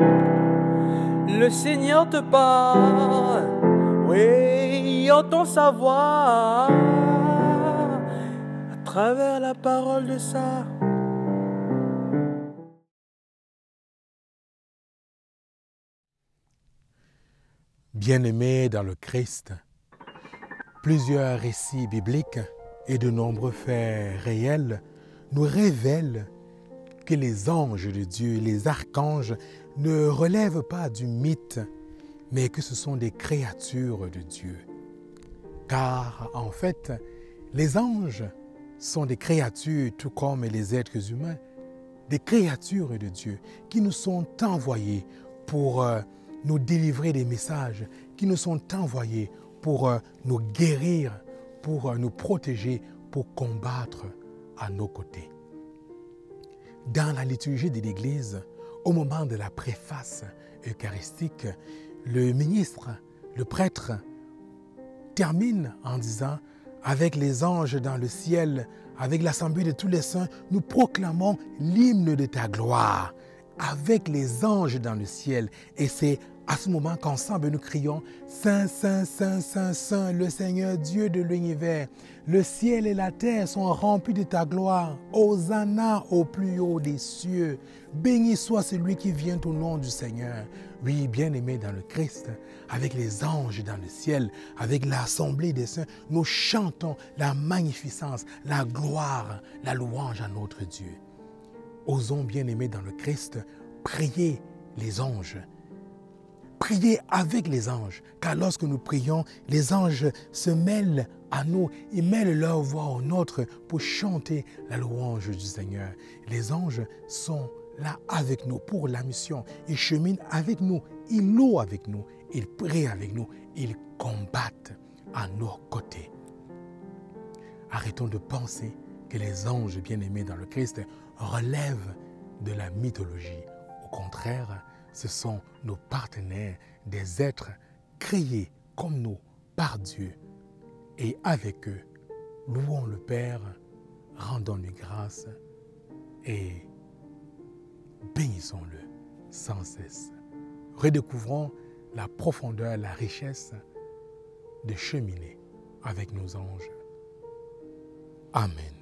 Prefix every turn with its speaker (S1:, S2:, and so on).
S1: Le Seigneur te parle, oui, entend sa voix à travers la parole de ça.
S2: Bien-aimés dans le Christ, plusieurs récits bibliques et de nombreux faits réels nous révèlent que les anges de Dieu, les archanges, ne relèvent pas du mythe, mais que ce sont des créatures de Dieu. Car en fait, les anges sont des créatures tout comme les êtres humains, des créatures de Dieu qui nous sont envoyées pour euh, nous délivrer des messages qui nous sont envoyés pour euh, nous guérir, pour euh, nous protéger, pour combattre à nos côtés. Dans la liturgie de l'Église, au moment de la préface eucharistique, le ministre, le prêtre, termine en disant, avec les anges dans le ciel, avec l'assemblée de tous les saints, nous proclamons l'hymne de ta gloire avec les anges dans le ciel. Et c'est à ce moment qu'ensemble nous crions Saint, Saint, Saint, Saint, Saint, le Seigneur Dieu de l'univers. Le ciel et la terre sont remplis de ta gloire. Hosanna au plus haut des cieux. Béni soit celui qui vient au nom du Seigneur. Oui, bien-aimé dans le Christ, avec les anges dans le ciel, avec l'assemblée des saints, nous chantons la magnificence, la gloire, la louange à notre Dieu. Osons, bien-aimés dans le Christ, prier les anges prier avec les anges, car lorsque nous prions, les anges se mêlent à nous, ils mêlent leur voix au nôtre pour chanter la louange du Seigneur. Les anges sont là avec nous pour la mission. Ils cheminent avec nous, ils louent avec nous, ils prient avec nous, ils combattent à nos côtés. Arrêtons de penser que les anges bien-aimés dans le Christ relèvent de la mythologie. Au contraire, ce sont nos partenaires, des êtres créés comme nous par Dieu. Et avec eux, louons le Père, rendons-lui grâce et bénissons-le sans cesse. Redécouvrons la profondeur, la richesse de cheminer avec nos anges. Amen.